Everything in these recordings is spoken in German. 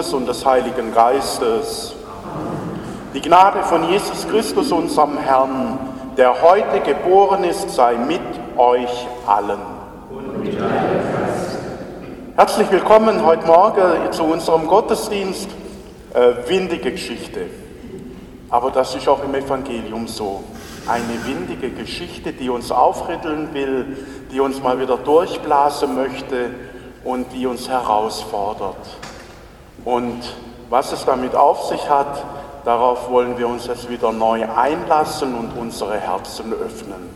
Sohnes und des Heiligen Geistes. Die Gnade von Jesus Christus, unserem Herrn, der heute geboren ist, sei mit euch allen. Herzlich willkommen heute Morgen zu unserem Gottesdienst äh, Windige Geschichte. Aber das ist auch im Evangelium so. Eine windige Geschichte, die uns aufrütteln will, die uns mal wieder durchblasen möchte und die uns herausfordert. Und was es damit auf sich hat, darauf wollen wir uns jetzt wieder neu einlassen und unsere Herzen öffnen.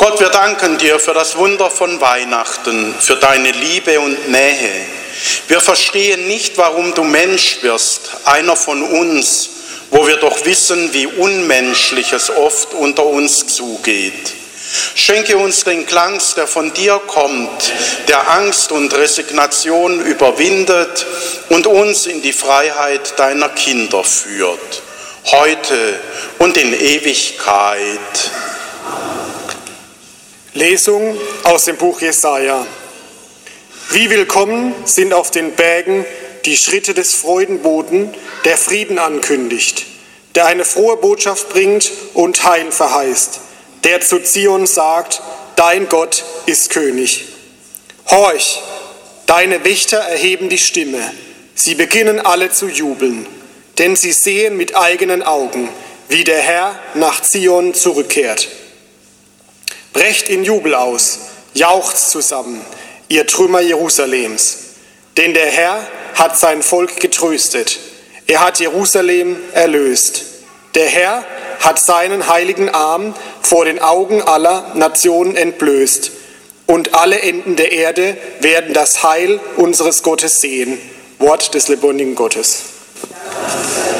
Gott, wir danken dir für das Wunder von Weihnachten, für deine Liebe und Nähe. Wir verstehen nicht, warum du Mensch wirst, einer von uns, wo wir doch wissen, wie unmenschlich es oft unter uns zugeht. Schenke uns den Glanz, der von dir kommt, der Angst und Resignation überwindet und uns in die Freiheit deiner Kinder führt, heute und in Ewigkeit. Lesung aus dem Buch Jesaja. Wie willkommen sind auf den Bergen die Schritte des Freudenboten, der Frieden ankündigt, der eine frohe Botschaft bringt und Heil verheißt der zu Zion sagt, dein Gott ist König. Horch, deine Wächter erheben die Stimme, sie beginnen alle zu jubeln, denn sie sehen mit eigenen Augen, wie der Herr nach Zion zurückkehrt. Brecht in Jubel aus, jauchzt zusammen, ihr Trümmer Jerusalems, denn der Herr hat sein Volk getröstet, er hat Jerusalem erlöst. Der Herr hat seinen heiligen Arm vor den Augen aller Nationen entblößt. Und alle Enden der Erde werden das Heil unseres Gottes sehen. Wort des lebendigen Gottes. Herr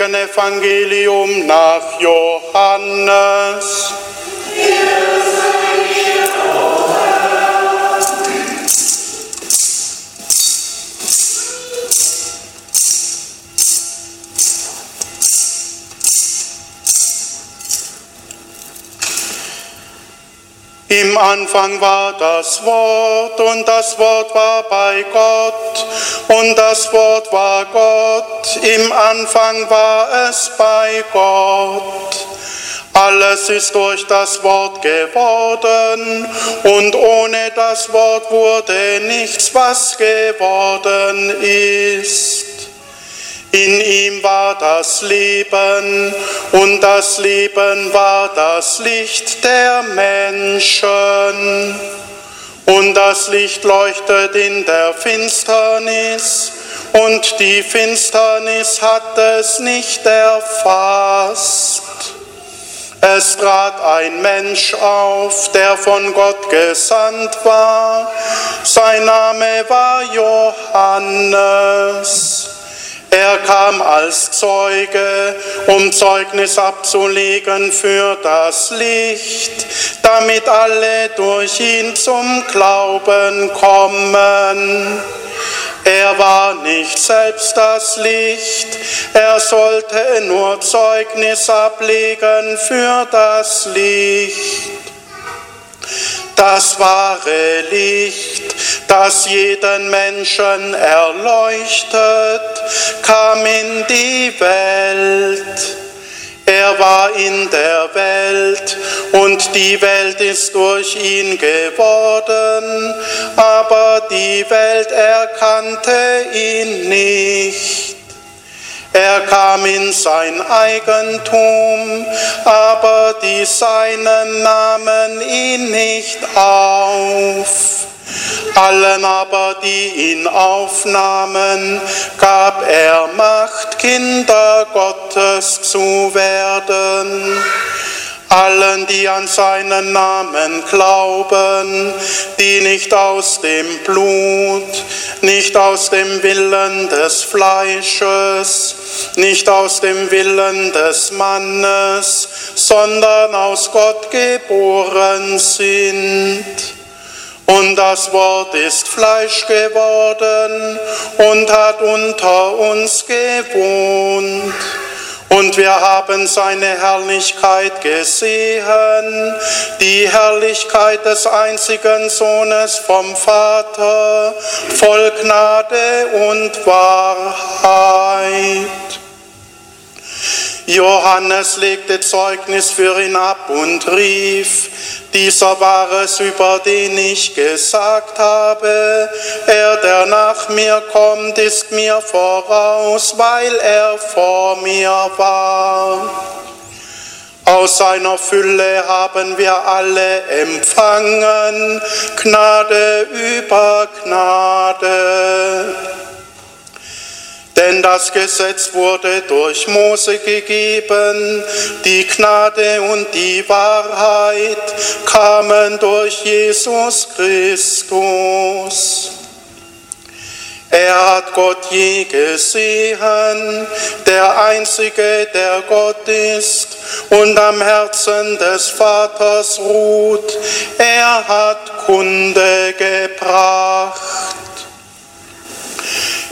heiligen Evangelium nach Johannes. Im Anfang war das Wort und das Wort war bei Gott und das Wort war Gott. Im Anfang war es bei Gott. Alles ist durch das Wort geworden und ohne das Wort wurde nichts, was geworden ist. In ihm war das Leben und das Leben war das Licht der Menschen. Und das Licht leuchtet in der Finsternis und die Finsternis hat es nicht erfasst. Es trat ein Mensch auf, der von Gott gesandt war. Sein Name war Johannes. Er kam als Zeuge, um Zeugnis abzulegen für das Licht, damit alle durch ihn zum Glauben kommen. Er war nicht selbst das Licht, er sollte nur Zeugnis ablegen für das Licht das wahre Licht, das jeden Menschen erleuchtet, kam in die Welt. Er war in der Welt und die Welt ist durch ihn geworden, aber die Welt erkannte ihn nicht. Er kam in sein Eigentum, aber die Seinen nahmen ihn nicht auf. Allen aber, die ihn aufnahmen, gab er Macht, Kinder Gottes zu werden allen, die an seinen Namen glauben, die nicht aus dem Blut, nicht aus dem Willen des Fleisches, nicht aus dem Willen des Mannes, sondern aus Gott geboren sind. Und das Wort ist Fleisch geworden und hat unter uns gewohnt und wir haben seine Herrlichkeit gesehen, die Herrlichkeit des einzigen Sohnes vom Vater, voll Gnade und Wahrheit. Johannes legte Zeugnis für ihn ab und rief, dieser war es, über den ich gesagt habe, er, der nach mir kommt, ist mir voraus, weil er vor mir war. Aus seiner Fülle haben wir alle empfangen, Gnade über Gnade. Denn das Gesetz wurde durch Mose gegeben, die Gnade und die Wahrheit kamen durch Jesus Christus. Er hat Gott je gesehen, der Einzige, der Gott ist und am Herzen des Vaters ruht. Er hat Kunde gebracht.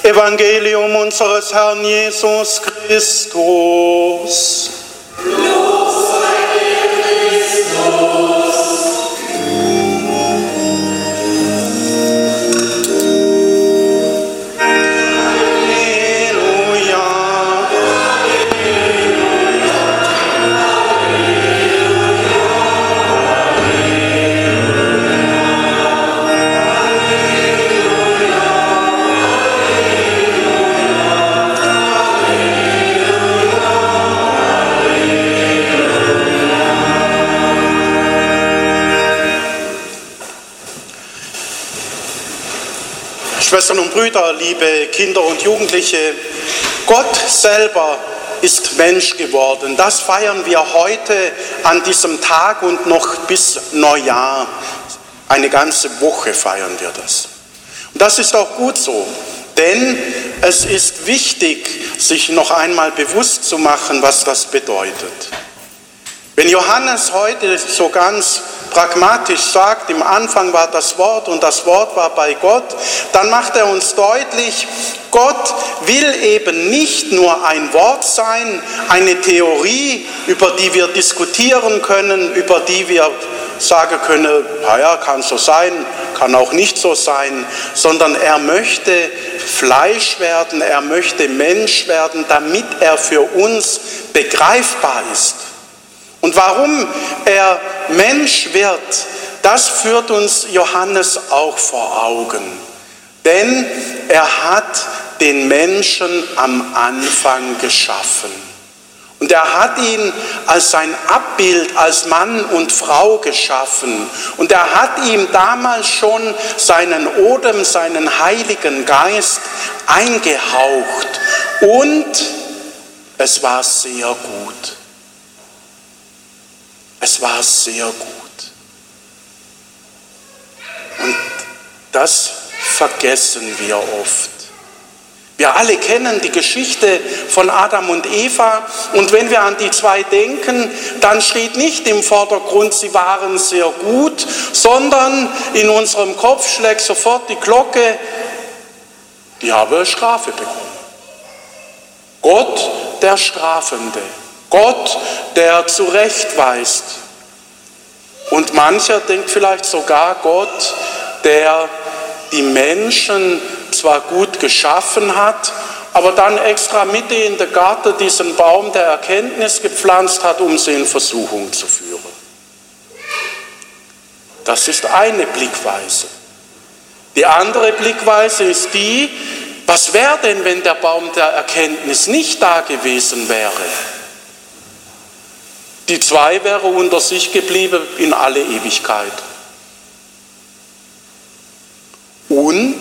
Evangelium unseres Herrn Jesus Christus. Lob Schwestern und Brüder, liebe Kinder und Jugendliche, Gott selber ist Mensch geworden. Das feiern wir heute an diesem Tag und noch bis Neujahr. Eine ganze Woche feiern wir das. Und das ist auch gut so, denn es ist wichtig, sich noch einmal bewusst zu machen, was das bedeutet. Wenn Johannes heute so ganz pragmatisch sagt, im Anfang war das Wort und das Wort war bei Gott, dann macht er uns deutlich, Gott will eben nicht nur ein Wort sein, eine Theorie, über die wir diskutieren können, über die wir sagen können, naja, kann so sein, kann auch nicht so sein, sondern er möchte Fleisch werden, er möchte Mensch werden, damit er für uns begreifbar ist. Und warum er Mensch wird, das führt uns Johannes auch vor Augen. Denn er hat den Menschen am Anfang geschaffen. Und er hat ihn als sein Abbild, als Mann und Frau geschaffen. Und er hat ihm damals schon seinen Odem, seinen Heiligen Geist eingehaucht. Und es war sehr gut. Es war sehr gut. Und das vergessen wir oft. Wir alle kennen die Geschichte von Adam und Eva und wenn wir an die zwei denken, dann steht nicht im Vordergrund, sie waren sehr gut, sondern in unserem Kopf schlägt sofort die Glocke, die eine Strafe bekommen. Gott der Strafende. Gott, der zurechtweist. Und mancher denkt vielleicht sogar Gott, der die Menschen zwar gut geschaffen hat, aber dann extra Mitte in der Garten diesen Baum der Erkenntnis gepflanzt hat, um sie in Versuchung zu führen. Das ist eine Blickweise. Die andere Blickweise ist die, was wäre denn, wenn der Baum der Erkenntnis nicht da gewesen wäre? Die zwei wäre unter sich geblieben in alle Ewigkeit. Und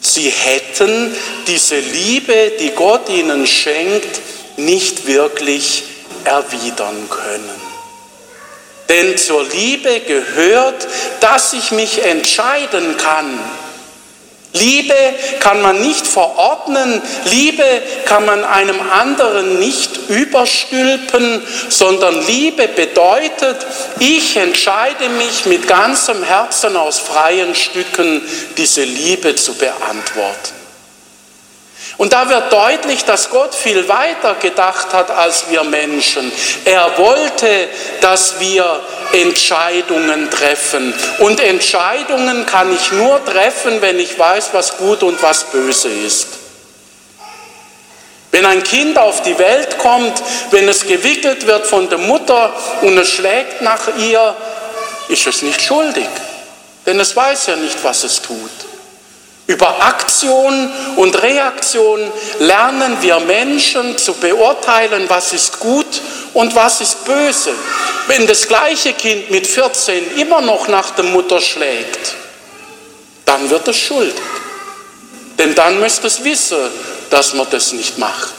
sie hätten diese Liebe, die Gott ihnen schenkt, nicht wirklich erwidern können. Denn zur Liebe gehört, dass ich mich entscheiden kann, Liebe kann man nicht verordnen, Liebe kann man einem anderen nicht überstülpen, sondern Liebe bedeutet, ich entscheide mich mit ganzem Herzen aus freien Stücken, diese Liebe zu beantworten. Und da wird deutlich, dass Gott viel weiter gedacht hat als wir Menschen. Er wollte, dass wir Entscheidungen treffen. Und Entscheidungen kann ich nur treffen, wenn ich weiß, was gut und was böse ist. Wenn ein Kind auf die Welt kommt, wenn es gewickelt wird von der Mutter und es schlägt nach ihr, ist es nicht schuldig, denn es weiß ja nicht, was es tut. Über Aktion und Reaktion lernen wir Menschen zu beurteilen, was ist gut und was ist böse. Wenn das gleiche Kind mit 14 immer noch nach der Mutter schlägt, dann wird es schuldig. Denn dann müsste es wissen, dass man das nicht macht.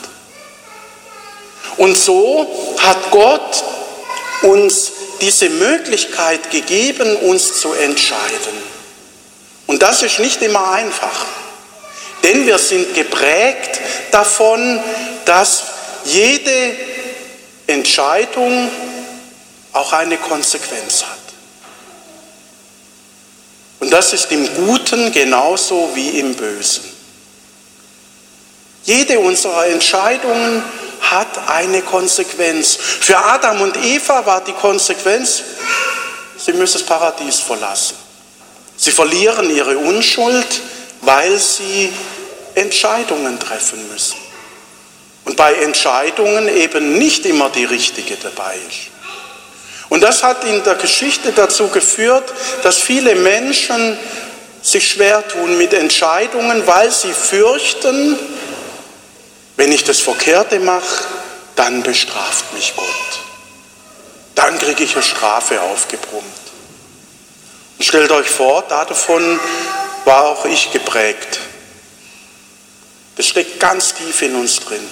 Und so hat Gott uns diese Möglichkeit gegeben, uns zu entscheiden. Und das ist nicht immer einfach. Denn wir sind geprägt davon, dass jede Entscheidung auch eine Konsequenz hat. Und das ist im Guten genauso wie im Bösen. Jede unserer Entscheidungen hat eine Konsequenz. Für Adam und Eva war die Konsequenz, sie müssen das Paradies verlassen. Sie verlieren ihre Unschuld, weil sie Entscheidungen treffen müssen. Und bei Entscheidungen eben nicht immer die richtige dabei ist. Und das hat in der Geschichte dazu geführt, dass viele Menschen sich schwer tun mit Entscheidungen, weil sie fürchten, wenn ich das Verkehrte mache, dann bestraft mich Gott. Dann kriege ich eine Strafe aufgebrummt. Stellt euch vor, davon war auch ich geprägt. Das steckt ganz tief in uns drin.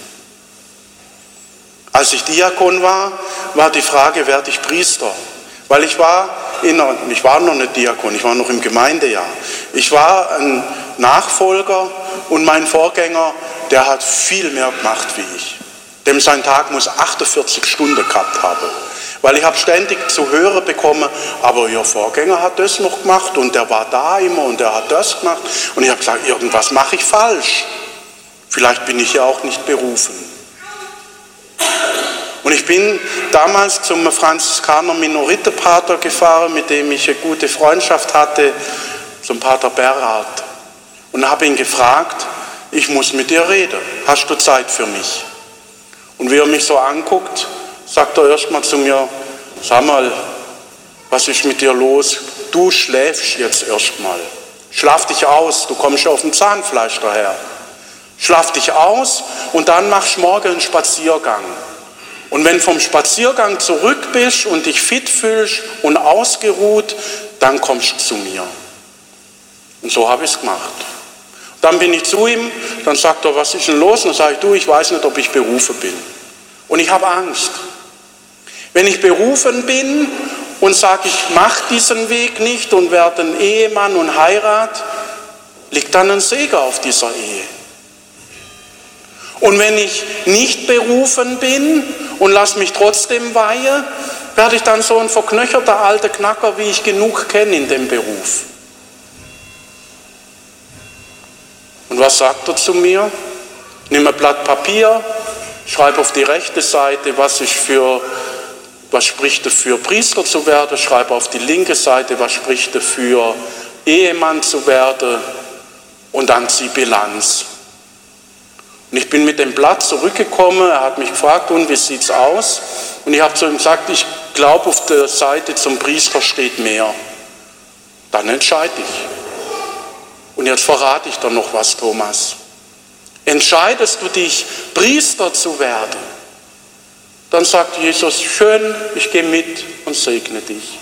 Als ich Diakon war, war die Frage, werde ich Priester? Weil ich war in, ich war noch nicht Diakon, ich war noch im Gemeindejahr. Ich war ein Nachfolger und mein Vorgänger, der hat viel mehr gemacht wie ich. Dem sein Tag muss 48 Stunden gehabt haben. Weil ich habe ständig zu hören bekommen, aber Ihr Vorgänger hat das noch gemacht und der war da immer und der hat das gemacht. Und ich habe gesagt, irgendwas mache ich falsch. Vielleicht bin ich ja auch nicht berufen. Und ich bin damals zum Franziskaner Minoritepater gefahren, mit dem ich eine gute Freundschaft hatte, zum Pater Berhard. Und habe ihn gefragt, ich muss mit dir reden. Hast du Zeit für mich? Und wie er mich so anguckt, sagt er erstmal zu mir, sag mal, was ist mit dir los? Du schläfst jetzt erstmal. Schlaf dich aus, du kommst auf dem Zahnfleisch daher. Schlaf dich aus und dann machst morgen einen Spaziergang. Und wenn vom Spaziergang zurück bist und dich fit fühlst und ausgeruht, dann kommst du zu mir. Und so habe ich es gemacht. Dann bin ich zu ihm, dann sagt er, was ist denn los? Und dann sage ich, du, ich weiß nicht, ob ich berufen bin. Und ich habe Angst. Wenn ich berufen bin und sage, ich mache diesen Weg nicht und werde ein Ehemann und heirat, liegt dann ein Segen auf dieser Ehe. Und wenn ich nicht berufen bin und lasse mich trotzdem weihe, werde ich dann so ein verknöcherter alter Knacker, wie ich genug kenne in dem Beruf. Und was sagt er zu mir? Nimm ein Blatt Papier, schreib auf die rechte Seite, was ich für was spricht dafür, Priester zu werden, schreib auf die linke Seite, was spricht dafür, Ehemann zu werden und dann zieh Bilanz. Und ich bin mit dem Blatt zurückgekommen, er hat mich gefragt, und wie sieht es aus? Und ich habe zu ihm gesagt, ich glaube, auf der Seite zum Priester steht mehr. Dann entscheide ich. Und jetzt verrate ich dir noch was, Thomas. Entscheidest du dich, Priester zu werden, dann sagt Jesus, schön, ich gehe mit und segne dich.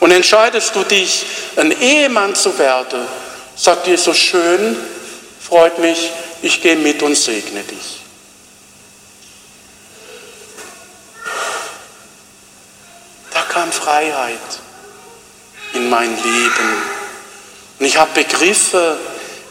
Und entscheidest du dich, ein Ehemann zu werden, sagt Jesus, schön, freut mich, ich gehe mit und segne dich. Da kam Freiheit in mein Leben. Und ich habe begriffen,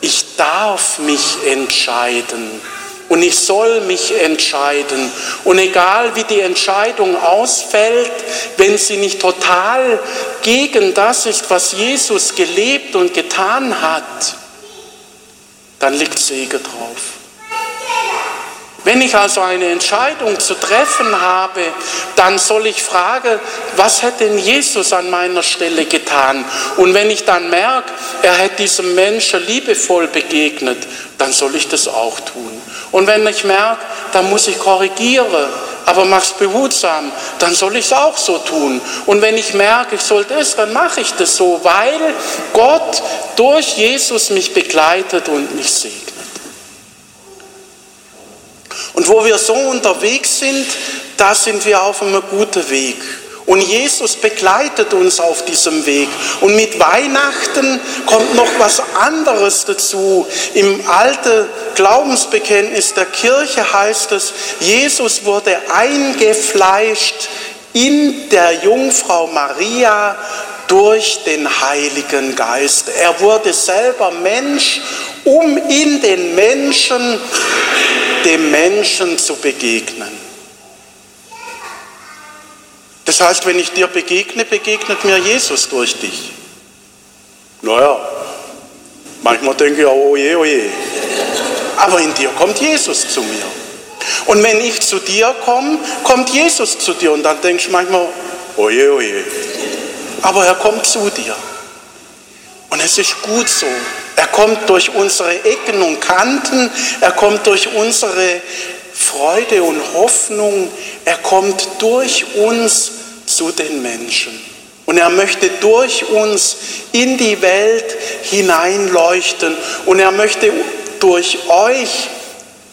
ich darf mich entscheiden und ich soll mich entscheiden. Und egal wie die Entscheidung ausfällt, wenn sie nicht total gegen das ist, was Jesus gelebt und getan hat, dann liegt Segen drauf. Wenn ich also eine Entscheidung zu treffen habe, dann soll ich fragen, was hätte denn Jesus an meiner Stelle getan? Und wenn ich dann merke, er hätte diesem Menschen liebevoll begegnet, dann soll ich das auch tun. Und wenn ich merke, dann muss ich korrigieren, aber mach's behutsam, dann soll ich es auch so tun. Und wenn ich merke, ich soll das, dann mache ich das so, weil Gott durch Jesus mich begleitet und mich segnet. Und wo wir so unterwegs sind, da sind wir auf einem guten Weg. Und Jesus begleitet uns auf diesem Weg. Und mit Weihnachten kommt noch was anderes dazu. Im alten Glaubensbekenntnis der Kirche heißt es, Jesus wurde eingefleischt in der Jungfrau Maria durch den Heiligen Geist. Er wurde selber Mensch, um in den Menschen, dem Menschen zu begegnen. Das heißt, wenn ich dir begegne, begegnet mir Jesus durch dich. Naja, manchmal denke ich oh je, oh je. Aber in dir kommt Jesus zu mir. Und wenn ich zu dir komme, kommt Jesus zu dir. Und dann denkst du manchmal, oh je, oh je. Aber er kommt zu dir. Und es ist gut so. Er kommt durch unsere Ecken und Kanten. Er kommt durch unsere Freude und Hoffnung. Er kommt durch uns zu den Menschen. Und er möchte durch uns in die Welt hineinleuchten. Und er möchte durch euch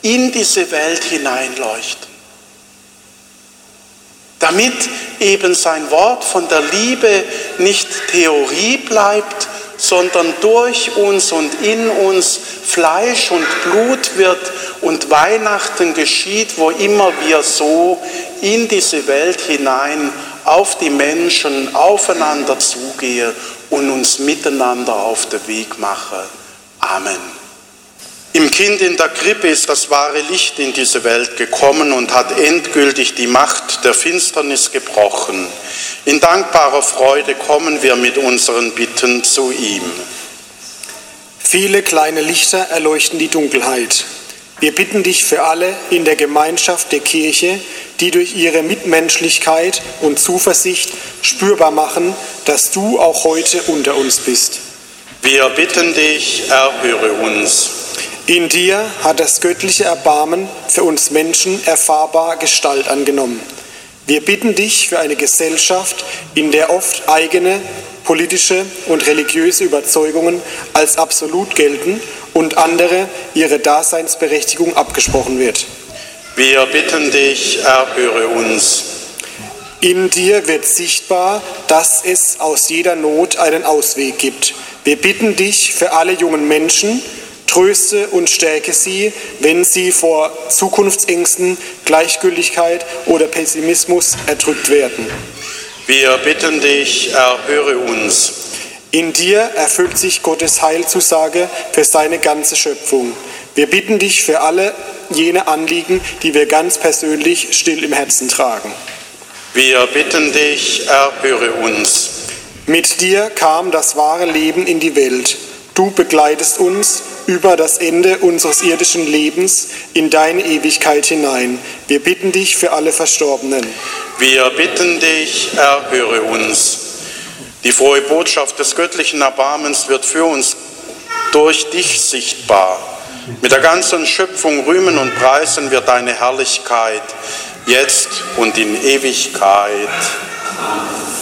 in diese Welt hineinleuchten. Damit eben sein Wort von der Liebe nicht Theorie bleibt, sondern durch uns und in uns Fleisch und Blut wird und Weihnachten geschieht, wo immer wir so in diese Welt hinein auf die Menschen, aufeinander zugehe und uns miteinander auf den Weg mache. Amen. Im Kind in der Krippe ist das wahre Licht in diese Welt gekommen und hat endgültig die Macht der Finsternis gebrochen. In dankbarer Freude kommen wir mit unseren Bitten zu ihm. Viele kleine Lichter erleuchten die Dunkelheit. Wir bitten dich für alle in der Gemeinschaft der Kirche, die durch ihre Mitmenschlichkeit und Zuversicht spürbar machen, dass du auch heute unter uns bist. Wir bitten dich, erhöre uns. In dir hat das göttliche Erbarmen für uns Menschen erfahrbar Gestalt angenommen. Wir bitten dich für eine Gesellschaft, in der oft eigene politische und religiöse Überzeugungen als absolut gelten und andere ihre Daseinsberechtigung abgesprochen wird. Wir bitten dich, erhöre uns. In dir wird sichtbar, dass es aus jeder Not einen Ausweg gibt. Wir bitten dich für alle jungen Menschen, tröste und stärke sie, wenn sie vor Zukunftsängsten, Gleichgültigkeit oder Pessimismus erdrückt werden. Wir bitten dich, erhöre uns. In dir erfüllt sich Gottes Heilzusage für seine ganze Schöpfung. Wir bitten dich für alle jene Anliegen, die wir ganz persönlich still im Herzen tragen. Wir bitten dich, erhöre uns. Mit dir kam das wahre Leben in die Welt. Du begleitest uns über das Ende unseres irdischen Lebens in deine Ewigkeit hinein. Wir bitten dich für alle Verstorbenen. Wir bitten dich, erhöre uns. Die frohe Botschaft des göttlichen Erbarmens wird für uns durch dich sichtbar. Mit der ganzen Schöpfung rühmen und preisen wir deine Herrlichkeit, jetzt und in Ewigkeit. Kommt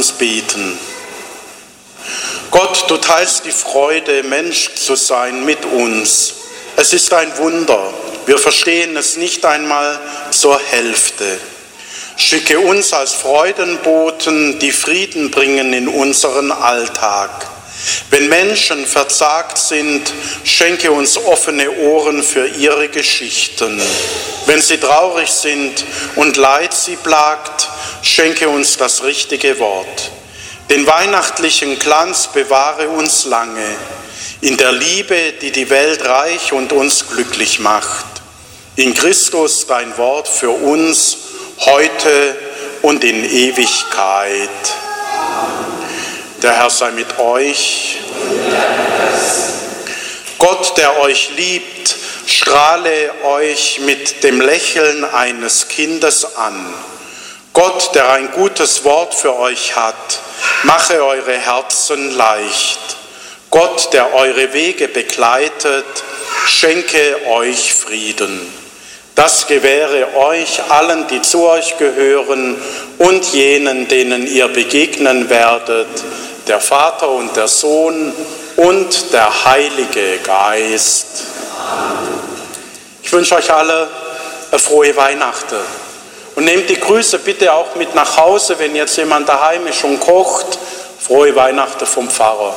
uns beten. Gott, du teilst die Freude, Mensch zu sein mit uns. Es ist ein Wunder. Wir verstehen es nicht einmal zur Hälfte. Schicke uns als Freudenboten, die Frieden bringen in unseren Alltag. Wenn Menschen verzagt sind, schenke uns offene Ohren für ihre Geschichten. Wenn sie traurig sind und Leid sie plagt, schenke uns das richtige Wort. Den weihnachtlichen Glanz bewahre uns lange in der Liebe, die die Welt reich und uns glücklich macht. In Christus dein Wort für uns heute und in Ewigkeit. Der Herr sei mit euch. Gott, der euch liebt, strahle euch mit dem Lächeln eines Kindes an. Gott, der ein gutes Wort für euch hat, mache eure Herzen leicht. Gott, der eure Wege begleitet, schenke euch Frieden. Das gewähre euch allen, die zu euch gehören und jenen, denen ihr begegnen werdet, der Vater und der Sohn und der Heilige Geist. Ich wünsche euch alle eine frohe Weihnachten. Und nehmt die Grüße bitte auch mit nach Hause, wenn jetzt jemand daheim ist und kocht. Frohe Weihnachten vom Pfarrer.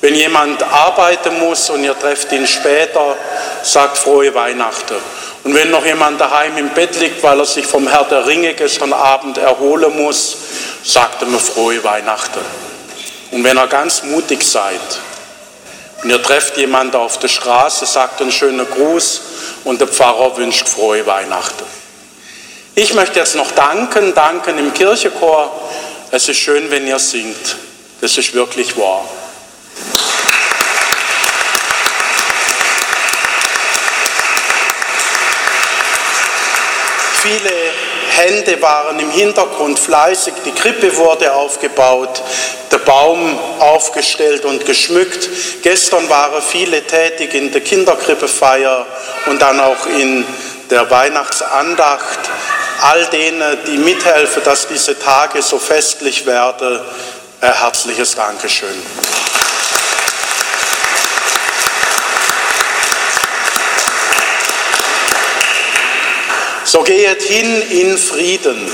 Wenn jemand arbeiten muss und ihr trefft ihn später, sagt frohe Weihnachten. Und wenn noch jemand daheim im Bett liegt, weil er sich vom Herr der Ringe gestern Abend erholen muss, sagt mir frohe Weihnachten. Und wenn ihr ganz mutig seid und ihr trefft jemanden auf der Straße, sagt einen schönen Gruß und der Pfarrer wünscht frohe Weihnachten. Ich möchte jetzt noch danken, danken im Kirchenchor. Es ist schön, wenn ihr singt. Das ist wirklich wahr. Viele Hände waren im Hintergrund fleißig, die Krippe wurde aufgebaut, der Baum aufgestellt und geschmückt. Gestern waren viele tätig in der Kinderkrippefeier und dann auch in der Weihnachtsandacht. All denen, die mithelfen, dass diese Tage so festlich werden, ein herzliches Dankeschön. So gehet hin in Frieden.